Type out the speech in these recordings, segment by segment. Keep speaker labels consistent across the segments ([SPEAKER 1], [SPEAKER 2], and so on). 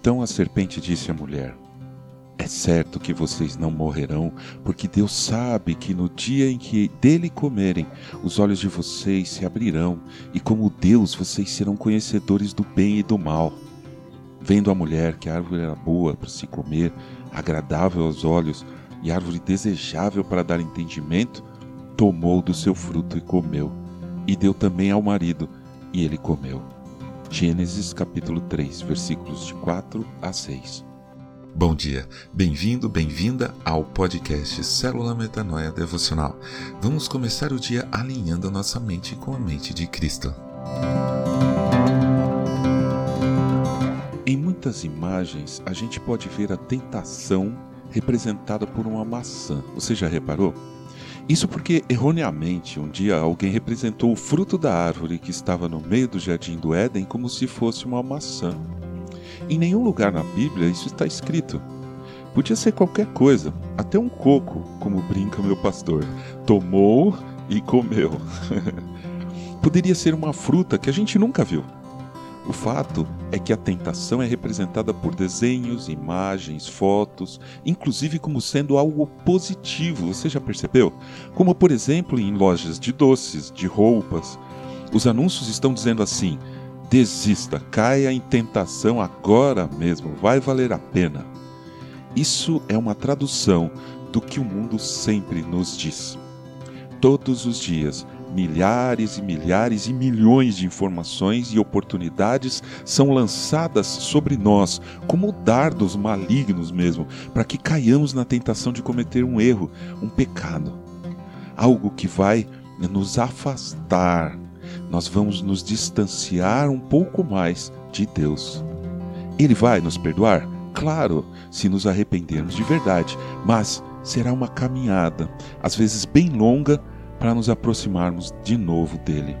[SPEAKER 1] Então a serpente disse à mulher: É certo que vocês não morrerão, porque Deus sabe que no dia em que dele comerem, os olhos de vocês se abrirão, e como Deus vocês serão conhecedores do bem e do mal. Vendo a mulher que a árvore era boa para se comer, agradável aos olhos e árvore desejável para dar entendimento, tomou do seu fruto e comeu, e deu também ao marido, e ele comeu. Gênesis capítulo 3, versículos de 4 a 6.
[SPEAKER 2] Bom dia, bem-vindo, bem-vinda ao podcast Célula Metanoia Devocional. Vamos começar o dia alinhando a nossa mente com a mente de Cristo.
[SPEAKER 1] Em muitas imagens, a gente pode ver a tentação representada por uma maçã. Você já reparou? Isso porque, erroneamente, um dia alguém representou o fruto da árvore que estava no meio do jardim do Éden como se fosse uma maçã. Em nenhum lugar na Bíblia isso está escrito. Podia ser qualquer coisa, até um coco, como brinca meu pastor. Tomou e comeu. Poderia ser uma fruta que a gente nunca viu. O fato é que a tentação é representada por desenhos, imagens, fotos, inclusive como sendo algo positivo, você já percebeu? Como, por exemplo, em lojas de doces, de roupas. Os anúncios estão dizendo assim: desista, caia em tentação agora mesmo, vai valer a pena. Isso é uma tradução do que o mundo sempre nos diz. Todos os dias, milhares e milhares e milhões de informações e oportunidades são lançadas sobre nós como dardos malignos mesmo, para que caiamos na tentação de cometer um erro, um pecado. Algo que vai nos afastar. Nós vamos nos distanciar um pouco mais de Deus. Ele vai nos perdoar? Claro, se nos arrependermos de verdade, mas será uma caminhada, às vezes bem longa, para nos aproximarmos de novo dele.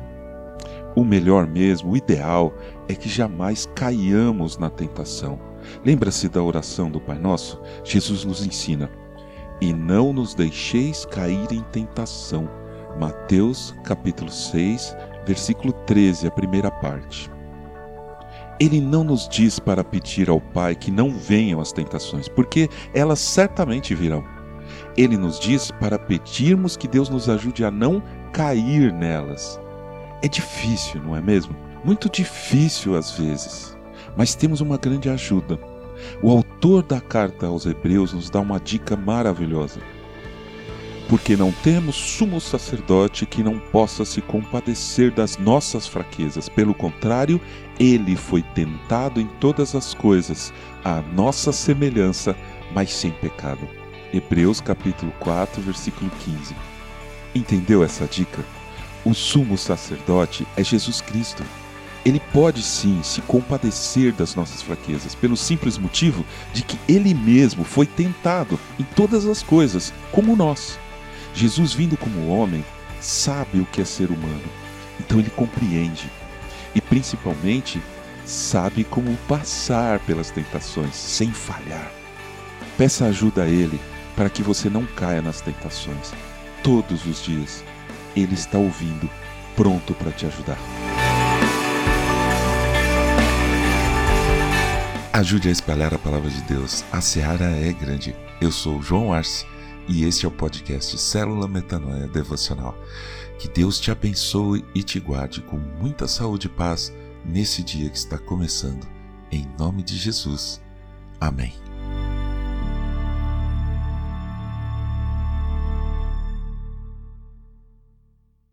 [SPEAKER 1] O melhor mesmo, o ideal, é que jamais caiamos na tentação. Lembra-se da oração do Pai Nosso? Jesus nos ensina: E não nos deixeis cair em tentação. Mateus capítulo 6, versículo 13, a primeira parte. Ele não nos diz para pedir ao Pai que não venham as tentações, porque elas certamente virão ele nos diz para pedirmos que Deus nos ajude a não cair nelas. É difícil, não é mesmo? Muito difícil às vezes, mas temos uma grande ajuda. O autor da carta aos Hebreus nos dá uma dica maravilhosa. Porque não temos sumo sacerdote que não possa se compadecer das nossas fraquezas. Pelo contrário, ele foi tentado em todas as coisas, à nossa semelhança, mas sem pecado. Hebreus capítulo 4, versículo 15. Entendeu essa dica? O sumo sacerdote é Jesus Cristo. Ele pode sim se compadecer das nossas fraquezas, pelo simples motivo de que ele mesmo foi tentado em todas as coisas, como nós. Jesus, vindo como homem, sabe o que é ser humano, então ele compreende e, principalmente, sabe como passar pelas tentações sem falhar. Peça ajuda a Ele para que você não caia nas tentações. Todos os dias, Ele está ouvindo, pronto para te ajudar.
[SPEAKER 2] Ajude a espalhar a palavra de Deus. A seara é grande. Eu sou João Arce e este é o podcast Célula Metanoia Devocional. Que Deus te abençoe e te guarde com muita saúde e paz nesse dia que está começando. Em nome de Jesus. Amém.